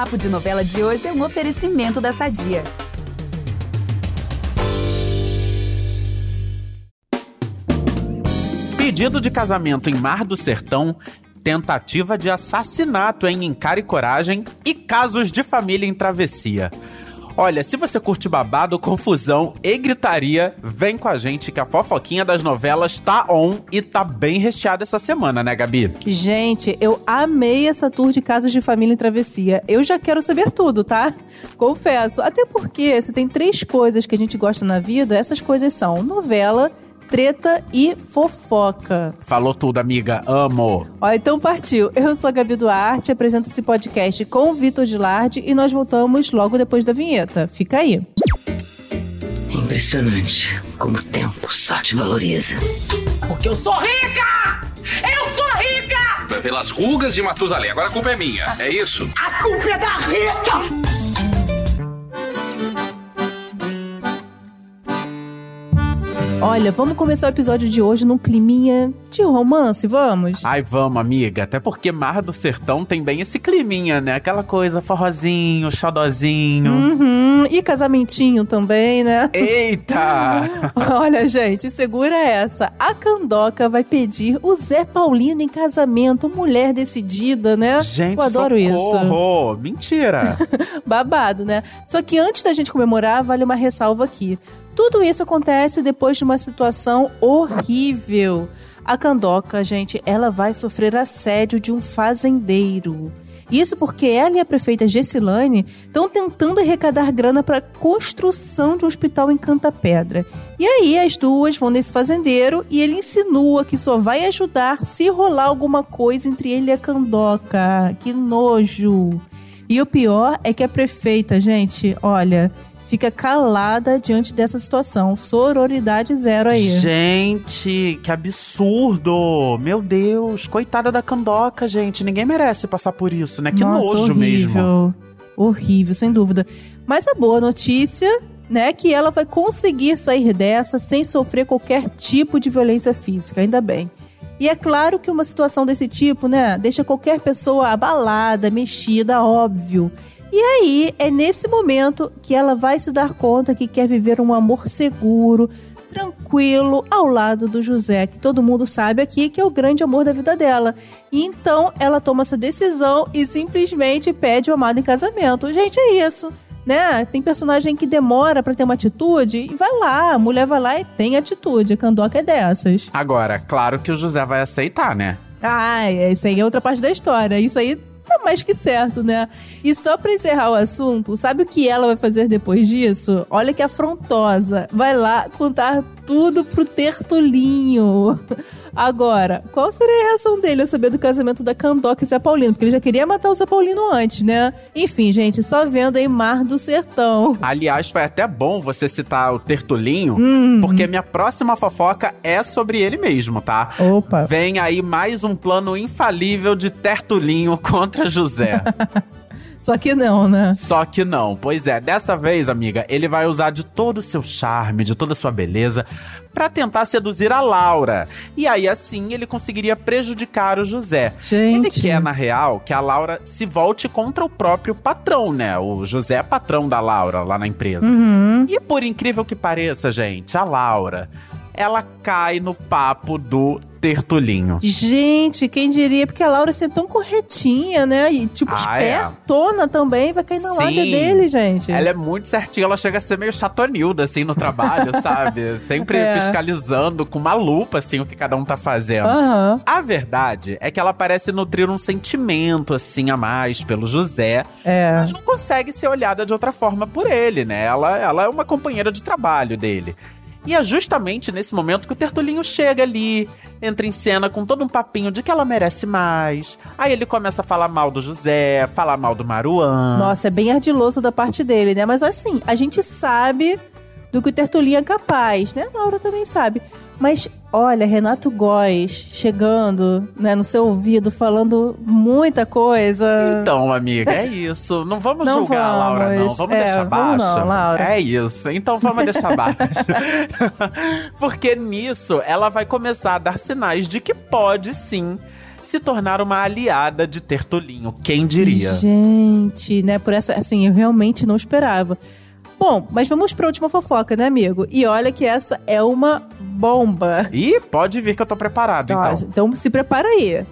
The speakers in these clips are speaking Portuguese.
Papo de Novela de hoje é um oferecimento da Sadia. Pedido de casamento em Mar do Sertão, tentativa de assassinato em Encare Coragem e casos de família em travessia. Olha, se você curte babado, confusão e gritaria, vem com a gente que a fofoquinha das novelas tá on e tá bem recheada essa semana, né, Gabi? Gente, eu amei essa tour de casas de família em travessia. Eu já quero saber tudo, tá? Confesso. Até porque se tem três coisas que a gente gosta na vida, essas coisas são novela, treta e fofoca. Falou tudo, amiga. Amo. Ó, então partiu. Eu sou a Gabi Duarte, apresento esse podcast com o Vitor Gilardi e nós voltamos logo depois da vinheta. Fica aí. Impressionante como o tempo só te valoriza. Porque eu sou rica! Eu sou rica! Pelas rugas de Matusalém. Agora a culpa é minha, é isso? A culpa é da Rita! Olha, vamos começar o episódio de hoje num climinha de romance, vamos? Ai, vamos, amiga. Até porque Mar do Sertão tem bem esse climinha, né? Aquela coisa forrozinho, xodozinho. Uhum. E casamentinho também, né? Eita! Olha, gente, segura essa. A Candoca vai pedir o Zé Paulino em casamento. Mulher decidida, né? Gente, Eu adoro socorro. isso. Mentira! Babado, né? Só que antes da gente comemorar, vale uma ressalva aqui. Tudo isso acontece depois de uma situação horrível. A Candoca, gente, ela vai sofrer assédio de um fazendeiro. Isso porque ela e a prefeita Gessilane estão tentando arrecadar grana para a construção de um hospital em Cantapedra. E aí as duas vão nesse fazendeiro e ele insinua que só vai ajudar se rolar alguma coisa entre ele e a Candoca. Que nojo! E o pior é que a prefeita, gente, olha, fica calada diante dessa situação. Sororidade zero aí. Gente, que absurdo! Meu Deus, coitada da Candoca, gente. Ninguém merece passar por isso, né? Que Nossa, nojo horrível. mesmo. Horrível, sem dúvida. Mas a boa notícia, né, é que ela vai conseguir sair dessa sem sofrer qualquer tipo de violência física, ainda bem. E é claro que uma situação desse tipo, né, deixa qualquer pessoa abalada, mexida, óbvio. E aí, é nesse momento que ela vai se dar conta que quer viver um amor seguro, tranquilo, ao lado do José, que todo mundo sabe aqui que é o grande amor da vida dela. E então ela toma essa decisão e simplesmente pede o amado em casamento. Gente, é isso. Né? Tem personagem que demora para ter uma atitude e vai lá, a mulher vai lá e tem atitude. A Candoca é dessas. Agora, claro que o José vai aceitar, né? Ah, isso aí é outra parte da história. Isso aí tá mais que certo, né? E só pra encerrar o assunto, sabe o que ela vai fazer depois disso? Olha que afrontosa. Vai lá contar tudo pro Tertulinho. Agora, qual seria a reação dele ao saber do casamento da Candoca e Zé Paulino? Porque ele já queria matar o Zé Paulino antes, né? Enfim, gente, só vendo aí Mar do Sertão. Aliás, foi até bom você citar o Tertulinho, Hum. porque minha próxima fofoca é sobre ele mesmo, tá? Opa. Vem aí mais um plano infalível de Tertulinho contra José. Só que não, né? Só que não. Pois é, dessa vez, amiga, ele vai usar de todo o seu charme, de toda a sua beleza, pra tentar seduzir a Laura. E aí, assim, ele conseguiria prejudicar o José. Gente. Ele quer, na real, que a Laura se volte contra o próprio patrão, né? O José é patrão da Laura lá na empresa. Uhum. E por incrível que pareça, gente, a Laura, ela cai no papo do Tertulinho. Gente, quem diria? Porque a Laura é sempre tão corretinha, né? E tipo, Ah, é. espertona também, vai cair na Sim. lábia dele, gente. Ela é muito certinha, ela chega a ser meio chatonilda, assim, no trabalho, sabe? Sempre É. fiscalizando com uma lupa, assim, o que cada um tá fazendo. Aham. A verdade é que ela parece nutrir um sentimento, assim, a mais pelo José, É. mas não consegue ser olhada de outra forma por ele, né? Ela, ela é uma companheira de trabalho dele. E é justamente nesse momento que o Tertulinho chega ali, entra em cena com todo um papinho de que ela merece mais. Aí ele começa a falar mal do José, falar mal do Maruan. Nossa, é bem ardiloso da parte dele, né? Mas assim, a gente sabe do que o Tertulinho é capaz, né? A Laura também sabe. Mas olha, Renato Góes chegando, né, no seu ouvido, falando muita coisa. Então, amiga, é isso. Não vamos Não julgar a Laura, não. vamos. Vamos É, deixar vamos baixo. não, Laura. É isso. Então vamos deixar baixo. Porque nisso ela vai começar a dar sinais de que pode sim se tornar uma aliada de Tertulinho. Quem diria? Gente, né? Por essa, assim, eu realmente não esperava. Bom, mas vamos pra última fofoca, né, amigo? E olha que essa é uma bomba. Ih, pode vir que eu tô preparado, Nossa, então. então se prepara aí.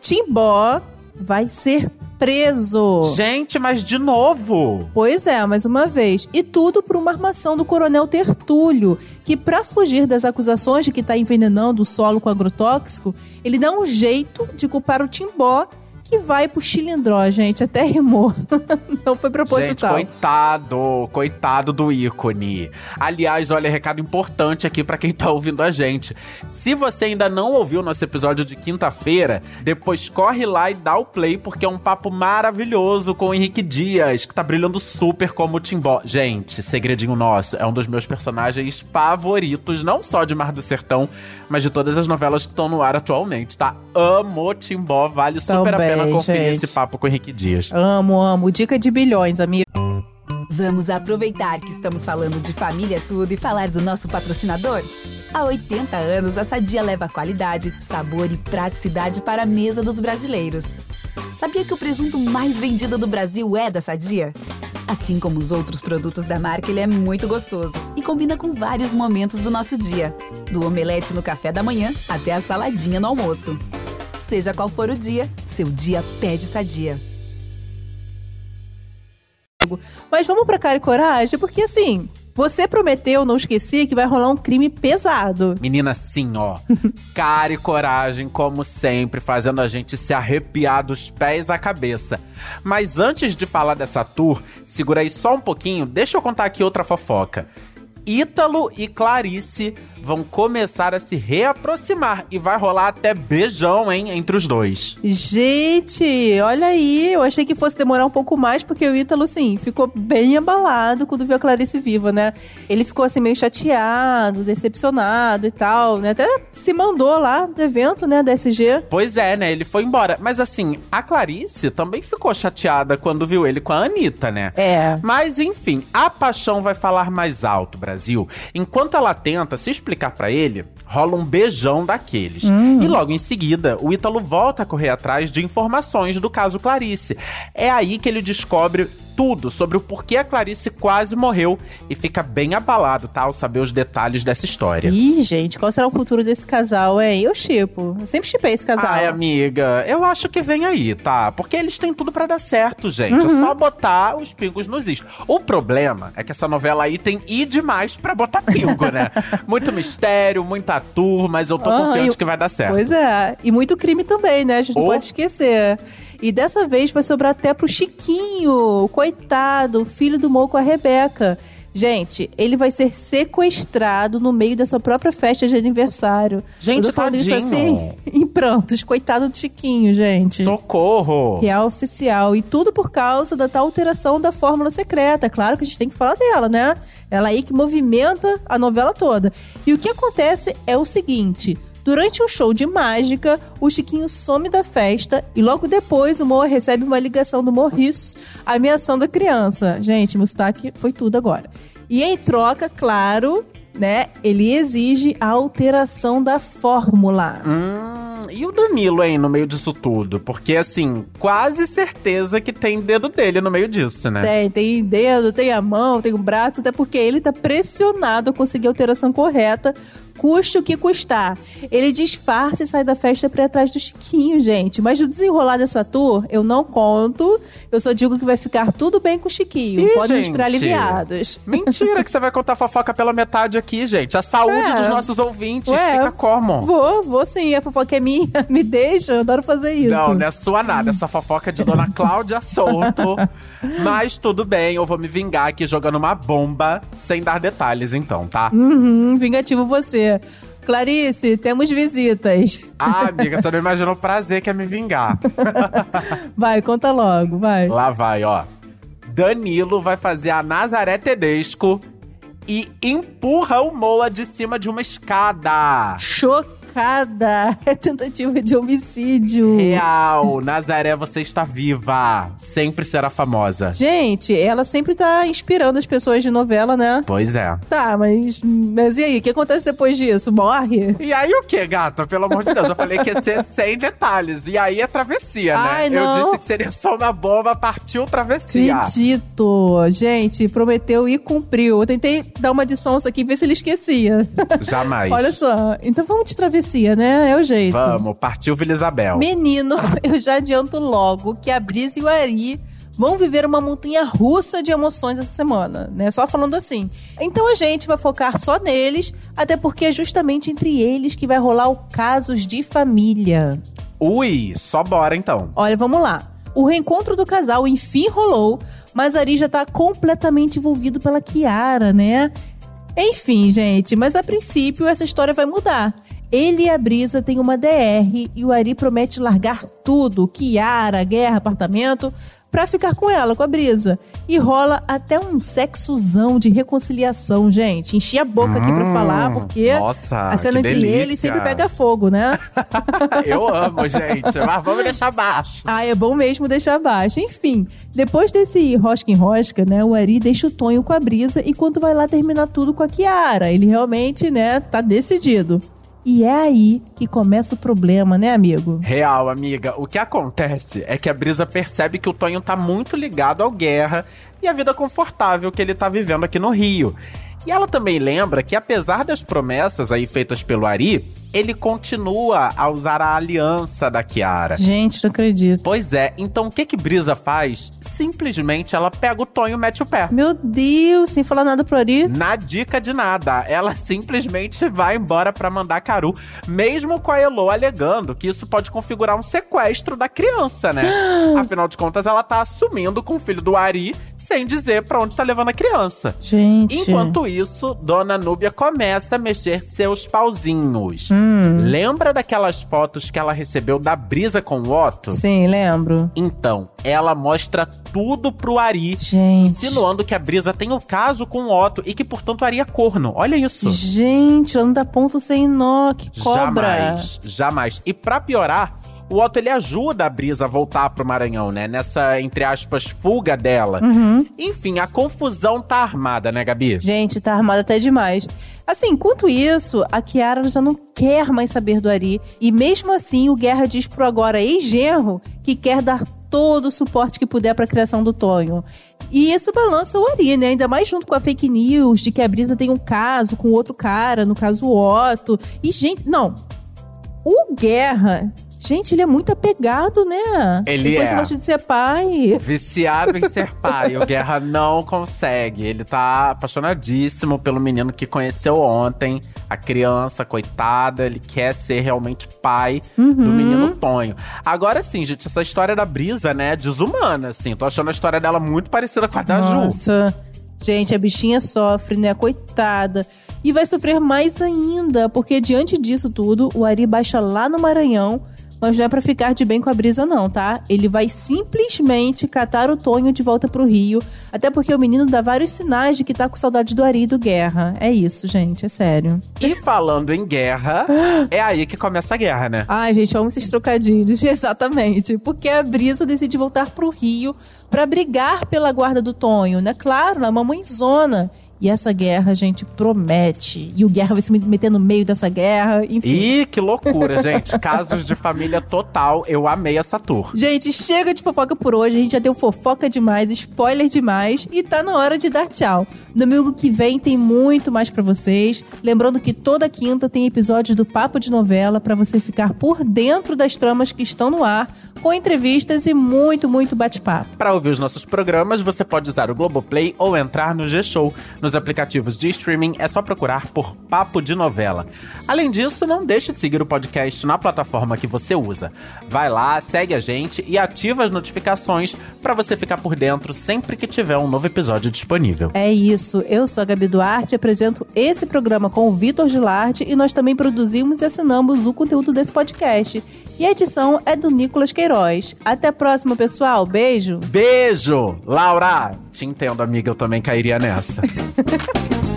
Timbó vai ser preso. Gente, mas de novo. Pois é, mais uma vez. E tudo por uma armação do coronel Tertúlio, que para fugir das acusações de que tá envenenando o solo com agrotóxico, ele dá um jeito de culpar o Timbó que vai pro chilindró, gente. Até rimou. Não foi Gente, proposital. coitado, coitado do ícone. Aliás, olha, recado importante aqui pra quem tá ouvindo a gente. Se você ainda não ouviu nosso episódio de quinta-feira, depois corre lá e dá o play, porque é um papo maravilhoso com o Henrique Dias, que tá brilhando super como o Timbó. Gente, segredinho nosso, é um dos meus personagens favoritos, não só de Mar do Sertão, mas de todas as novelas que estão no ar atualmente, tá? Amo Timbó, vale super a Pena conferir gente. esse papo com o Henrique Dias. Amo, amo. Dica de bilhões, amigo. Vamos aproveitar que estamos falando de família tudo e falar do nosso patrocinador? Há 80 anos, a Sadia leva qualidade, sabor e praticidade para a mesa dos brasileiros. Sabia que o presunto mais vendido do Brasil é da Sadia? Assim como os outros produtos da marca, ele é muito gostoso e combina com vários momentos do nosso dia, do omelete no café da manhã até a saladinha no almoço. Seja qual for o dia, seu dia pede Sadia. Mas vamos pra cara e coragem, porque assim, você prometeu, não esqueci, que vai rolar um crime pesado. Menina, sim, ó. Cara e coragem, como sempre, fazendo a gente se arrepiar dos pés à cabeça. Mas antes de falar dessa tour, segura aí só um pouquinho, deixa eu contar aqui outra fofoca. Ítalo e Clarice vão começar a se reaproximar e vai rolar até beijão, hein, entre os dois. Gente, olha aí, eu achei que fosse demorar um pouco mais, porque o Ítalo, assim, ficou bem abalado quando viu a Clarice viva, né? Ele ficou, assim, meio chateado, decepcionado e tal, né? Até se mandou lá do evento, né, da SG. Pois é, né? Ele foi embora. Mas assim, a Clarice também ficou chateada quando viu ele com a Anitta, né? É. Mas enfim, a paixão vai falar mais alto, Brasil. Enquanto ela tenta se explicar pra ele, rola um beijão daqueles. E logo em seguida, o Ítalo volta a correr atrás de informações do caso Clarice. É aí que ele descobre tudo sobre o porquê a Clarice quase morreu e fica bem abalado, tá? Ao saber os detalhes dessa história. Ih, gente, qual será o futuro desse casal, hein? Eu chipo. Eu sempre chipei esse casal. Ai, amiga, eu acho que vem aí, tá? Porque eles têm tudo pra dar certo, gente. É só botar os pingos nos is. O problema é que essa novela aí tem i demais pra botar pingo, né? Muito mistério, muita tour, mas eu tô Ah, confiante e- que vai dar certo. Pois é. E muito crime também, né? A gente não Oh. pode esquecer. E dessa vez vai sobrar até pro Chiquinho. Coitado, filho do Mo com a Rebeca. Gente, ele vai ser sequestrado no meio da sua própria festa de aniversário. Gente, Eu tô falando isso assim, em prantos. Coitado do Chiquinho, gente. Socorro! Real oficial. E tudo por causa da tal alteração da fórmula secreta. Claro que a gente tem que falar dela, né? Ela aí que movimenta a novela toda. E o que acontece é o seguinte. Durante um show de mágica, o Chiquinho some da festa e logo depois o Moa recebe uma ligação do Morris ameaçando a criança. Gente, meu sotaque foi tudo agora. E em troca, claro, né, ele exige a alteração da fórmula. Hum, e o Danilo aí no meio disso tudo? Porque, assim, quase certeza que tem dedo dele no meio disso, né? Tem, tem dedo, tem a mão, tem o braço, até porque ele tá pressionado a conseguir a alteração correta, custe o que custar. Ele disfarça e sai da festa pra ir atrás do Chiquinho, gente. Mas no desenrolar dessa tour, eu não conto. Eu só digo que vai ficar tudo bem com o Chiquinho. Ih, Podem gente. esperar aliviados. Mentira que você vai contar fofoca pela metade aqui, gente. A saúde É. dos nossos ouvintes Ué, fica como? Vou, vou sim. A fofoca é minha. Me deixa, eu adoro fazer isso. Não, não é sua nada. Essa fofoca é de Dona Cláudia Souto. Mas tudo bem, eu vou me vingar aqui jogando uma bomba, sem dar detalhes então, tá? Uhum, vingativo você. Clarice, temos visitas. Ah, amiga, você não imagina o prazer que é me vingar. Vai, conta logo, vai. Lá vai, ó. Danilo vai fazer a Nazaré Tedesco e empurra o Moa de cima de uma escada. Chocada. É tentativa de homicídio. Real, Nazaré, você está viva. Sempre será famosa. Gente, ela sempre tá inspirando as pessoas de novela, né? Pois é. Tá, mas, mas e aí? O que acontece depois disso? Morre? E aí o que, gata? Pelo amor de Deus, eu falei que ia ser sem detalhes. E aí é travessia, né? Ai, Eu não. disse que seria só uma bomba, partiu travessia. Acredito. Gente, prometeu e cumpriu. Eu tentei dar uma de sonsa aqui, ver se ele esquecia. Jamais. Olha só. Então vamos de travessia, né? É o jeito. Vamos, partiu Vila Isabel. Menino, eu já adianto logo que a Brisa e o Ari vão viver uma montanha russa de emoções essa semana, né? Só falando assim. Então a gente vai focar só neles, até porque é justamente entre eles que vai rolar o casos de família. Ui, só bora então. Olha, vamos lá. O reencontro do casal enfim rolou, mas Ari já tá completamente envolvido pela Kiara, né? Enfim, gente, mas a princípio essa história vai mudar. Ele e a Brisa têm uma DR e o Ari promete largar tudo, Kiara, guerra, apartamento, pra ficar com ela, com a Brisa. E rola até um sexozão de reconciliação, gente. Enchi a boca aqui pra Hum, falar, porque nossa, a cena entre delícia. eles sempre pega fogo, né? Eu amo, gente. Mas vamos deixar baixo. Ah, é bom mesmo deixar baixo. Enfim, depois desse rosca em rosca, né, o Ari deixa o Tonho com a Brisa enquanto vai lá terminar tudo com a Kiara. Ele realmente, né, tá decidido. E é aí que começa o problema, né, amigo? Real, amiga. O que acontece é que a Brisa percebe que o Tonho tá muito ligado ao Guerra e a vida confortável que ele tá vivendo aqui no Rio. E ela também lembra que, apesar das promessas aí feitas pelo Ari, ele continua a usar a aliança da Kiara. Gente, não acredito. Pois é, então o que que Brisa faz? Simplesmente ela pega o Tonho e mete o pé. Meu Deus, sem falar nada pro Ari. Na dica de nada, ela simplesmente vai embora pra Mandacaru, mesmo com a Elo alegando que isso pode configurar um sequestro da criança, né? Afinal de contas, ela tá assumindo com o filho do Ari, sem dizer pra onde tá levando a criança. Gente. Enquanto isso, Dona Núbia começa a mexer seus pauzinhos. Lembra daquelas fotos que ela recebeu da brisa com o Otto? Sim, lembro. Então, ela mostra tudo pro Ari, Gente. insinuando que a Brisa tem o caso com o Otto e que, portanto, o Ari é corno. Olha isso. Gente, não dá ponto sem nó, que cobra. Jamais, jamais. E pra piorar, o Otto ele ajuda a Brisa a voltar pro Maranhão, né? Nessa, entre aspas, fuga dela. Uhum. Enfim, a confusão tá armada, né, Gabi? Gente, tá armada até demais. Assim, enquanto isso, a Kiara já não quer mais saber do Ari. E mesmo assim, o Guerra diz pro agora ex-genro que quer dar todo o suporte que puder pra criação do Tonho. E isso balança o Ari, né? Ainda mais junto com a fake news de que a Brisa tem um caso com outro cara, no caso o Otto. E, gente, não. O Guerra, gente, ele é muito apegado, né? Ele Depois é. negócio de ser pai. Viciado em ser pai. o Guerra não consegue. Ele tá apaixonadíssimo pelo menino que conheceu ontem. A criança, coitada. Ele quer ser realmente pai Uhum. do menino Tonho. Agora sim, gente, essa história da Brisa, né, é desumana, assim. Tô achando a história dela muito parecida com a da Ju. Nossa. Gente, a bichinha sofre, né? Coitada. E vai sofrer mais ainda, porque diante disso tudo, o Ari baixa lá no Maranhão, mas não é pra ficar de bem com a brisa, não, tá? Ele vai simplesmente catar o Tonho de volta pro Rio, até porque o menino dá vários sinais de que tá com saudade do Ari e do Guerra. É isso, gente, é sério. E falando em guerra, é aí que começa a guerra, né? Ai, gente, amo esses trocadilhos. Exatamente. Porque a Brisa decide voltar pro Rio pra brigar pela guarda do Tonho, né? Claro, na mamãezona. E essa guerra, gente, promete. E o Guerra vai se meter no meio dessa guerra, enfim. Ih, que loucura, gente. Casos de família total. Eu amei essa tour. Gente, chega de fofoca por hoje. A gente já deu fofoca demais, spoiler demais. E tá na hora de dar tchau. Domingo que vem tem muito mais pra vocês. Lembrando que toda quinta tem episódio do Papo de Novela pra você ficar por dentro das tramas que estão no ar, com entrevistas e muito, muito bate-papo. Para ouvir os nossos programas, você pode usar o Globoplay ou entrar no G-Show. Nos aplicativos de streaming é só procurar por Papo de Novela. Além disso, não deixe de seguir o podcast na plataforma que você usa. Vai lá, segue a gente e ativa as notificações para você ficar por dentro sempre que tiver um novo episódio disponível. É isso, eu sou a Gabi Duarte, apresento esse programa com o Vitor Gilarte e nós também produzimos e assinamos o conteúdo desse podcast. E a edição é do Nicolas Queiroz. Até a próxima, pessoal. Beijo! Beijo! Laura! Te entendo, amiga, eu também cairia nessa.